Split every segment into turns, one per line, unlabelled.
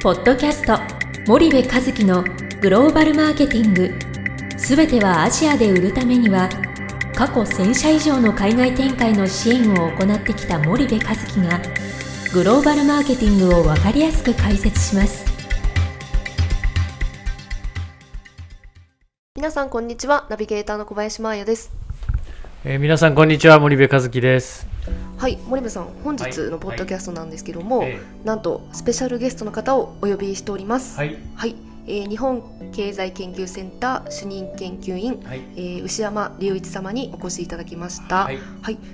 ポッドキャスト森部和樹のグローバルマーケティング。すべてはアジアで売るためには過去1000社以上の海外展開の支援を行ってきた森部和樹がグローバルマーケティングを分かりやすく解説します。
皆さんこんにちは。ナビゲーターの小林真彩です。
えー、皆さんこんにちは。森部和樹です
はい森部さん本日のポッドキャストなんですけども、
はいはい。
なんとスペシャルゲストの方をお呼びしております。
はい。
はい、えー日本経済研究センター主任研究員、
はい。
えー牛山隆一様にお越しいただきました。
はい。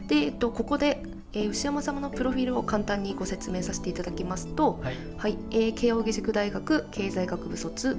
で、えっと、ここで、えー牛山様のプロフィールを簡単にご説明させていただきますと、
はい。
はい。えー慶應義塾大学経済学部卒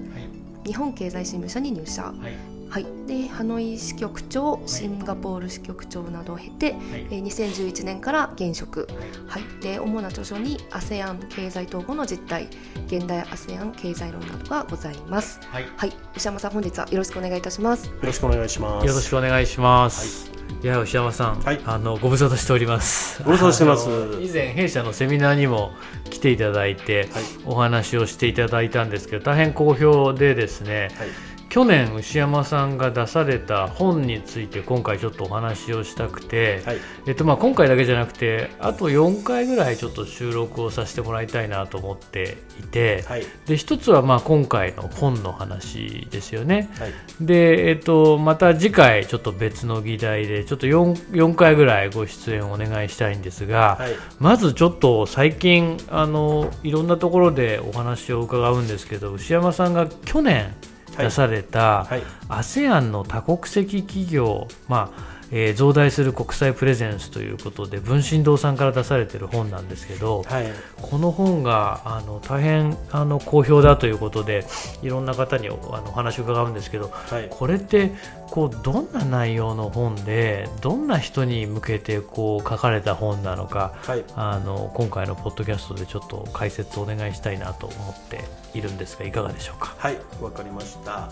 日本経済新聞社に入社、
はい
はい、でハノイ支局長シンガポール支局長などを経て、
はい。
えー2011年から現職、はい、で主な著書に ASEAN 経済統合の実態現代 ASEAN 経済論などがございます。
はい。
はい。牛山さん本日はよろしくお願いいたします。
よろしくお願いします。
よろしくお願いします、い、や牛山さん、
はい。
あのご無沙汰しております。
ご無沙汰してます。
以前弊社のセミナーにも来ていただいて、
はい。
お話をしていただいたんですけど大変好評でですね
はい。
去年牛山さんが出された本について今回ちょっとお話をしたくて、
はい。
えっとまあ、今回だけじゃなくてあと4回ぐらいちょっと収録をさせてもらいたいなと思っていて、
はい。
で一つはまあ今回の本の話ですよね。
はい。
で、えっと、また次回ちょっと別の議題でちょっと 4, 4回ぐらいご出演お願いしたいんですが、
はい。
まずちょっと最近あのいろんなところでお話を伺うんですけど牛山さんが去年出された、
はい。
ASEAN の多国籍企業、まあえー増大する国際プレゼンスということで文心堂さんから出されている本なんですけど、
はい。
この本があの大変あの好評だということでいろんな方におあのお話を伺うんですけど
はい。
これってこうどんな内容の本でどんな人に向けてこう書かれた本なのか
はい。
あの今回のポッドキャストでちょっと解説をお願いしたいなと思っているんですがいかがでしょうか？
はい。わかりました。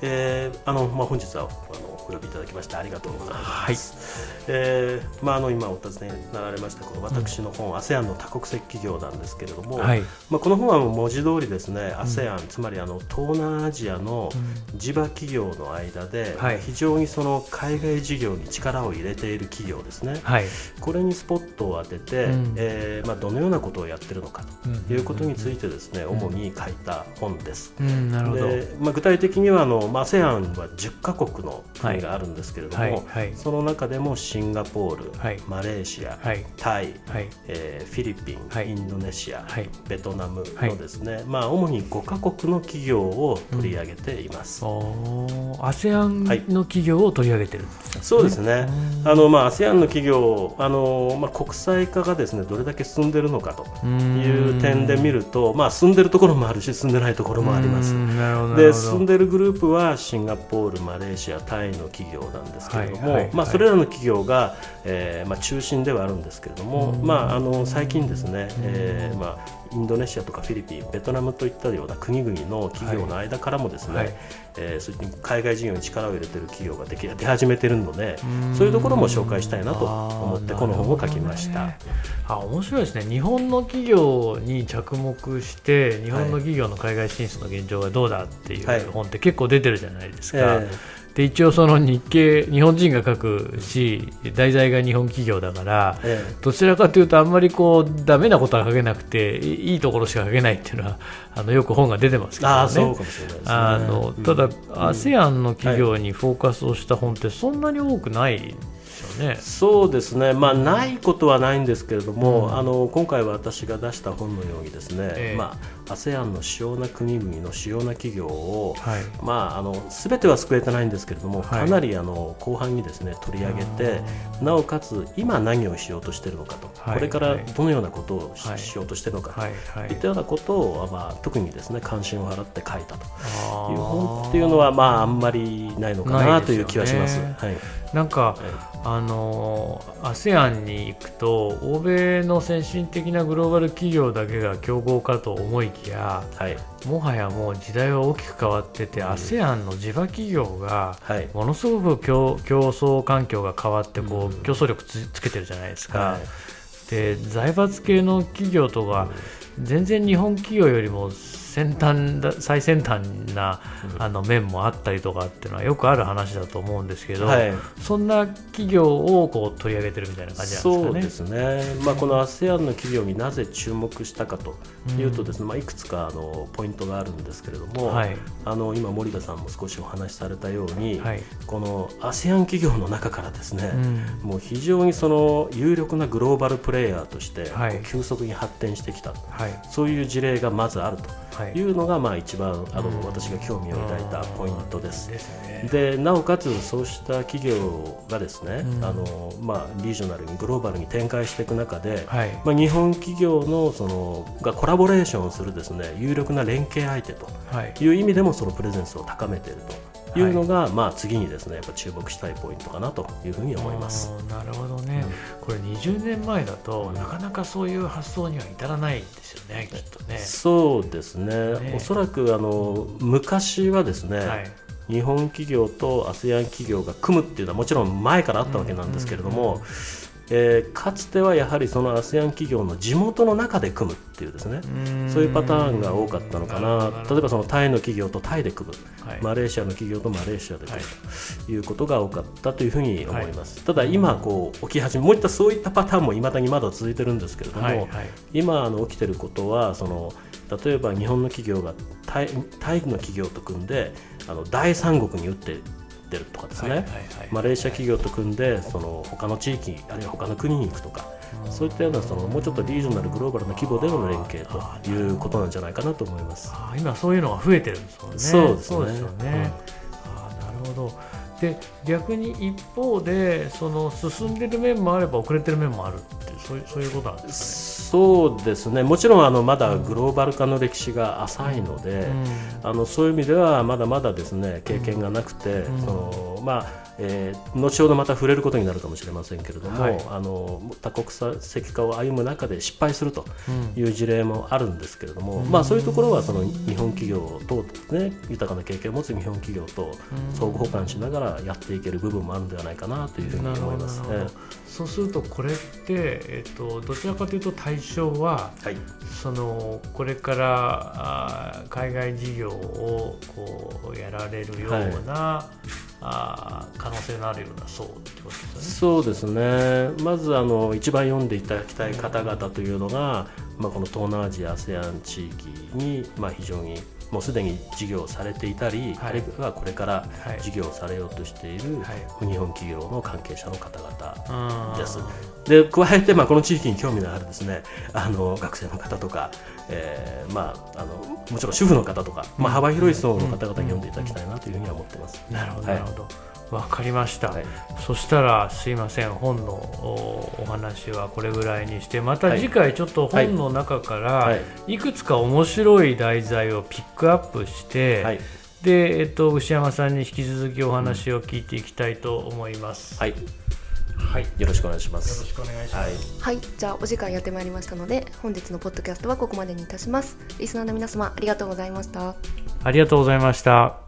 えー、あの、まあ、本日は、あの、お呼びいただきまして、ありがとうございます。えー、まあ、あの、今お尋ねになられました、この私の本、ASEAN の多国籍企業なんですけれども。
はい、
まあ、この本は文字通りですね、ASEAN、つまりあの東南アジアの地場企業の間で、
はい。
非常にその海外事業に力を入れている企業ですね、
はい。
これにスポットを当てて、
うん。
えーまあ、どのようなことをやってるのかということについてですね、
ん。
主に書いた本です。
うん、なるほど。
でまあ、具体的にはあの、まあ、ASEAN は10カ国の国があるんですけれども、その中でもシンガポール、
はい。
マレーシア、
はい。
タイ、
はい。
えーフィリピン、
はい。
インドネシア、
はい。
ベトナムのですね、まあ、主に5カ国の企業を取り上げています。
ASEAN の企業を取り上げてる
そうですね、あのまあ ASEAN の企業、あのまあ、国際化がですねどれだけ進んでいるのかという点で見ると、まあ、進んでいるところもあるし、進んでないところもあります。で進んでいるグループはシンガポール、マレーシア、タイの企業なんですけれども、
はいはい
まあ、それらの企業が、えーまあ、中心ではあるんですけれども、
うん。
まあ、あの最近ですね、えーまあ、インドネシアとかフィリピン、ベトナムといったような国々の企業の間からもですね、
はい。
えーそういう海外事業に力を入れている企業ができ出始めているので、
うん。
そういうところも紹介したいなと思ってこの本を書きました。
あ面白いですね。日本の企業に着目して日本の企業の海外進出の現状がどうだってい
はい。う
本って結構出てるじゃないですか、
え
で一応その日系日本人が書くし題材が日本企業だから
ーえ。
どちらかというとあんまりこうダメなことは書けなくていいいところしか書けないっていうのはあのよく本が出てますけどね。
そうかもしれないですね。
あの
うん
ただ、
うん。
ASEAN の企業にフォーカスをした本ってそんなに多くないですよね。
そうですね、まあ、ないことはないんですけれども、
うん。
あの今回私が出した本のようにですね、
ええ。
まあ、ASEAN の主要な国々の主要な企業を、
はい。
まあ、あの全ては救えてないんですけれども、
はい。
かなりあの後半にですね取り上げてなおかつ今何をしようとしているのかと、
はい。
これからどのようなことをし,、
はい。
ようとしているのかと、
はい。
ったようなことを、まあ、特にですね関心を払って書いたと。いう本っていうのは、まあ、あんまりないのか
な
という気はします。はい
なんか、
はい
あの ASEAN に行くと欧米の先進的なグローバル企業だけが競合かと思いきや
はい。
もはやもう時代は大きく変わってて、ASEAN の地場企業が
はい。
ものすごく競競争環境が変わってこう、
うん。
競争力つつけてるじゃないですか。
はい。
で財閥系の企業とか全然日本企業よりも先端だ最先端な、あの面もあったりとかっていうのはよくある話だと思うんですけど、はい、そんな企業をこう取り上げてるみたいな感じなんですかね？
そうですね、まあ、この ASEAN の企業になぜ注目したかというとですね、まあ、いくつかあのポイントがあるんですけれども、はい、あの今森田さんも少しお話しされたように、はい、この ASEAN 企業の中からですね、うん、もう非常にその有力なグローバルプレーヤーとして急速に発展してきた、そういう事例がまずあると。い。うのがまあ一番あの私が興味を抱いたポイントです。でなおかつそうした企業がですね、あのまあ、リージョナルにグローバルに展開していく中で、まあ、日本企業のそのがコラボレーションするですね有力な連携相手という意味でもそのプレゼンスを高めていると。いうのが、はい、まあ、次にですねやっぱ注目したいポイントかなというふうに思います。
なるほどね、うん、これ20年前だとなかなかそういう発想には至らないんですよねきっとね。
そうですね。ね。おそらくあの昔はですね、はい。日本企業と ASEAN 企業が組むっていうのはもちろん前からあったわけなんですけれども、えー、かつてはやはりその ASEAN 企業の地元の中で組むっていうですね。そういうパターンが多かったのかな。例えばそのタイの企業とタイで組む、はい、マレーシアの企業とマレーシアで組む、ということが多かったというふうに思います、はい、ただ今こう起き始めもういったそういったパターンもいまだにまだ続いてるんですけれども、はいはい、今あの起きてることはその例えば日本の企業がタイタイの企業と組んであの第三国に打ってってるとかですね、マレーシア企業と組んでその他の地域あるいは他の国に行くとか、そういったようなそのもうちょっとリージョナルグローバルな規模での連携ということなんじゃないかなと思います。
今そういうのが増えてるんですもんね。
そうですね、
ね。うん、あなるほど。で逆に一方でその進んでる面もあれば遅れてる面もあるそういうそういうことなんです
かね。そうですね。もちろんあのまだグローバル化の歴史が浅いので、うん、あのそういう意味ではまだまだですね経験がなくて、うん、そのまあえー、後ほどまた触れることになるかもしれませんけれども、はい、あの多国籍化を歩む中で失敗するという事例もあるんですけれども、うん、まあ、そういうところはその日本企業と、ね、豊かな経験を持つ日本企業と相互補完しながらやっていける部分もあるんではないかなというふうに思います、ね、
そうするとこれって、えっと、どちらかというと対象は、はい、そのこれからあ海外事業をこうやられるような、はい。あ可能性のあるような層ってことですね。
そうですね。まずあの一番読んでいただきたい方々というのが、まあ、この東南アジア ASEAN 地域に、まあ、非常にもうすでに事業されていたり、はい、あるいはこれから事業されようとしている日本企業の関係者の方々です。で加えて、まあ、この地域に興味のあるですねあの学生の方とか、えーまあ、あのもちろん主婦の方とか、まあ、幅広い層の方々に読んでいただきたいなというふうには思ってます。
なるほど、なるほどわかりました、はい、そしたらすいません本のお話はこれぐらいにしてまた次回ちょっと本の中からいくつか面白い題材をピックアップして、はい、で、えっと、牛山さんに引き続きお話を聞いていきたいと思います。
はいはい、よろしくお願いします。
よろしくお願いします。
はい、はい、じゃあお時間やってまいりましたので、本日のポッドキャストはここまでにいたします。リスナーの皆様ありがとうございました。
ありがとうございました。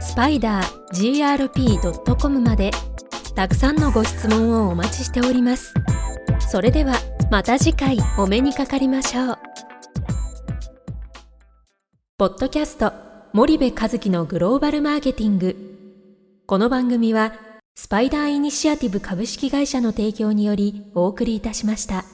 スパイダー grp.com までたくさんのご質問をお待ちしております。それではまた次回お目にかかりましょう。ポッドキャスト森部和樹のグローバルマーケティング。この番組はスパイダーイニシアティブ株式会社の提供によりお送りいたしました。